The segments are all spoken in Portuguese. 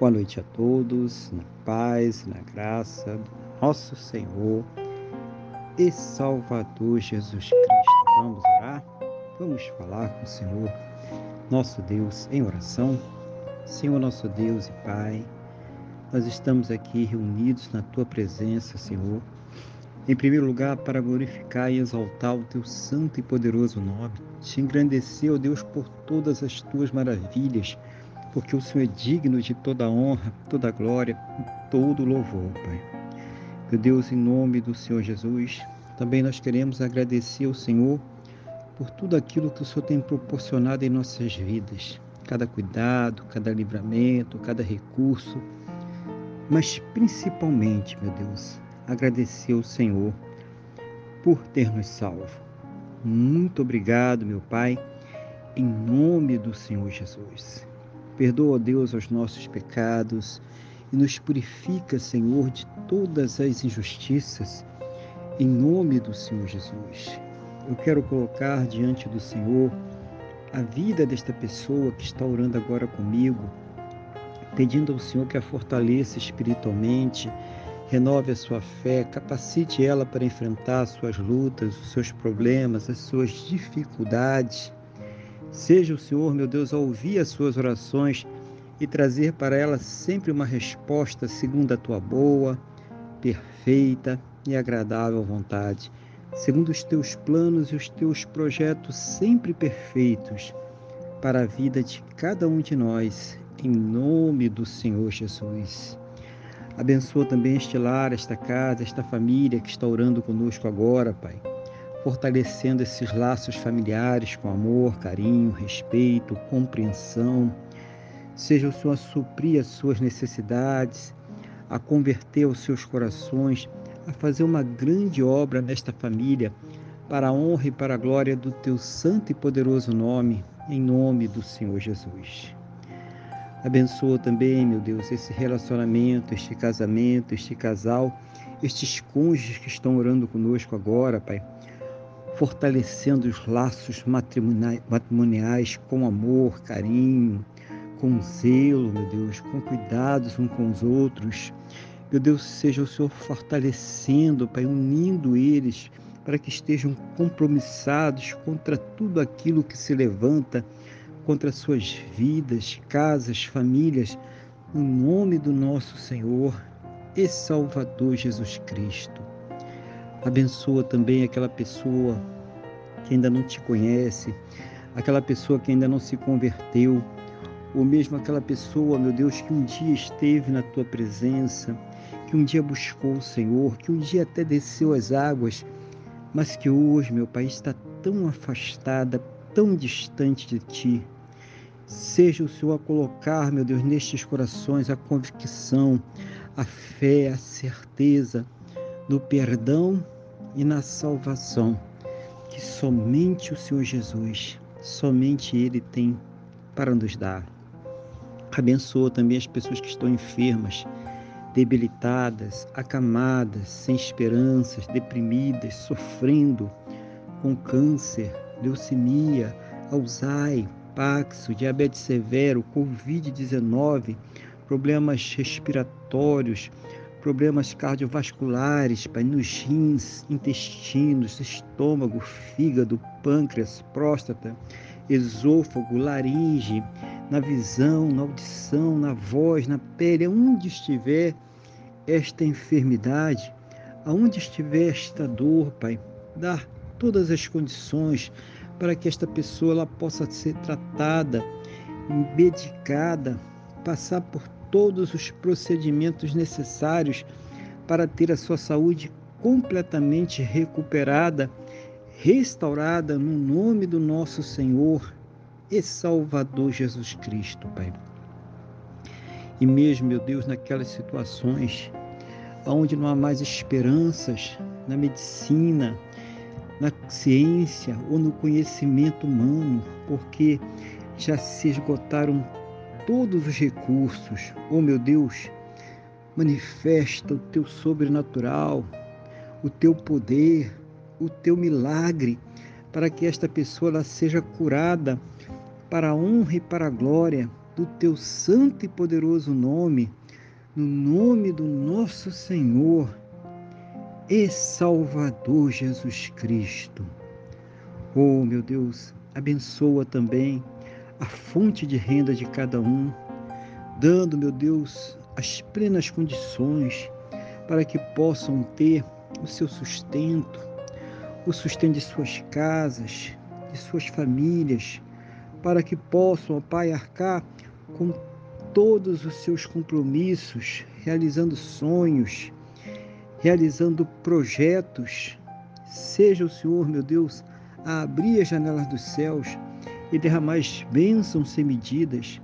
Boa noite a todos, na paz, na graça do nosso Senhor e Salvador Jesus Cristo. Vamos orar? Vamos falar com o Senhor, nosso Deus, em oração. Senhor, nosso Deus e Pai, nós estamos aqui reunidos na Tua presença, Senhor. Em primeiro lugar, para glorificar e exaltar o Teu santo e poderoso nome, te engrandecer, ó Deus, por todas as Tuas maravilhas porque o Senhor é digno de toda honra, toda glória todo louvor, Pai. Meu Deus, em nome do Senhor Jesus, também nós queremos agradecer ao Senhor por tudo aquilo que o Senhor tem proporcionado em nossas vidas, cada cuidado, cada livramento, cada recurso, mas principalmente, meu Deus, agradecer ao Senhor por ter nos salvo. Muito obrigado, meu Pai, em nome do Senhor Jesus. Perdoa, Deus, os nossos pecados e nos purifica, Senhor, de todas as injustiças, em nome do Senhor Jesus. Eu quero colocar diante do Senhor a vida desta pessoa que está orando agora comigo, pedindo ao Senhor que a fortaleça espiritualmente, renove a sua fé, capacite ela para enfrentar as suas lutas, os seus problemas, as suas dificuldades Seja o Senhor, meu Deus, a ouvir as suas orações e trazer para elas sempre uma resposta segundo a tua boa, perfeita e agradável vontade, segundo os teus planos e os teus projetos sempre perfeitos para a vida de cada um de nós, em nome do Senhor Jesus. Abençoa também este lar, esta casa, esta família que está orando conosco agora, Pai fortalecendo esses laços familiares com amor, carinho, respeito, compreensão. Seja o Senhor a suprir as suas necessidades, a converter os seus corações, a fazer uma grande obra nesta família, para a honra e para a glória do teu santo e poderoso nome, em nome do Senhor Jesus. Abençoa também, meu Deus, esse relacionamento, este casamento, este casal, estes cônjuges que estão orando conosco agora, Pai fortalecendo os laços matrimoniais com amor, carinho, com zelo, meu Deus, com cuidados uns com os outros. Meu Deus, seja o Senhor fortalecendo, Pai, unindo eles para que estejam compromissados contra tudo aquilo que se levanta contra suas vidas, casas, famílias, no nome do nosso Senhor e Salvador Jesus Cristo. Abençoa também aquela pessoa que ainda não te conhece, aquela pessoa que ainda não se converteu, ou mesmo aquela pessoa, meu Deus, que um dia esteve na tua presença, que um dia buscou o Senhor, que um dia até desceu as águas, mas que hoje, meu Pai, está tão afastada, tão distante de ti. Seja o Senhor a colocar, meu Deus, nestes corações a convicção, a fé, a certeza no perdão e na salvação que somente o Senhor Jesus, somente Ele tem para nos dar. Abençoa também as pessoas que estão enfermas, debilitadas, acamadas, sem esperanças, deprimidas, sofrendo com câncer, leucemia, Alzheimer, Paxo, diabetes severo, Covid-19, problemas respiratórios, problemas cardiovasculares, pai, nos rins, intestinos, estômago, fígado, pâncreas, próstata, esôfago, laringe, na visão, na audição, na voz, na pele, onde estiver esta enfermidade, aonde estiver esta dor, Pai, dar todas as condições para que esta pessoa ela possa ser tratada, medicada, passar por todos os procedimentos necessários para ter a sua saúde completamente recuperada, restaurada no nome do nosso Senhor e Salvador Jesus Cristo, Pai. E mesmo, meu Deus, naquelas situações onde não há mais esperanças na medicina, na ciência ou no conhecimento humano, porque já se esgotaram todos os recursos. Oh meu Deus, manifesta o teu sobrenatural, o teu poder, o teu milagre, para que esta pessoa ela seja curada para a honra e para a glória do teu santo e poderoso nome, no nome do nosso Senhor e Salvador Jesus Cristo. Oh, meu Deus, abençoa também a fonte de renda de cada um, dando, meu Deus, as plenas condições para que possam ter o seu sustento, o sustento de suas casas, de suas famílias, para que possam, ó Pai, arcar com todos os seus compromissos, realizando sonhos, realizando projetos. Seja o Senhor, meu Deus, a abrir as janelas dos céus e derramar bênçãos sem medidas,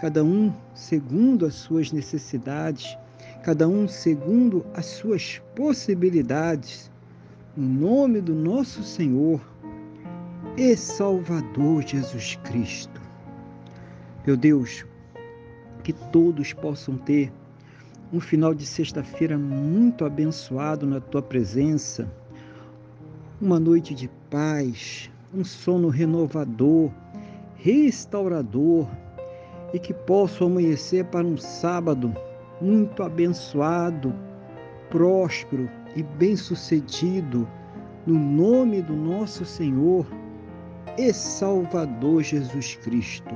cada um segundo as suas necessidades, cada um segundo as suas possibilidades. No nome do nosso Senhor e Salvador Jesus Cristo. Meu Deus, que todos possam ter um final de sexta-feira muito abençoado na tua presença, uma noite de paz, um sono renovador, restaurador e que possam amanhecer para um sábado muito abençoado, próspero e bem-sucedido, no nome do nosso Senhor e Salvador Jesus Cristo.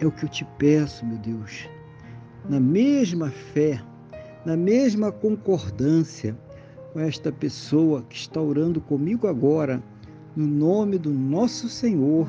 É o que eu te peço, meu Deus na mesma fé, na mesma concordância com esta pessoa que está orando comigo agora, no nome do nosso Senhor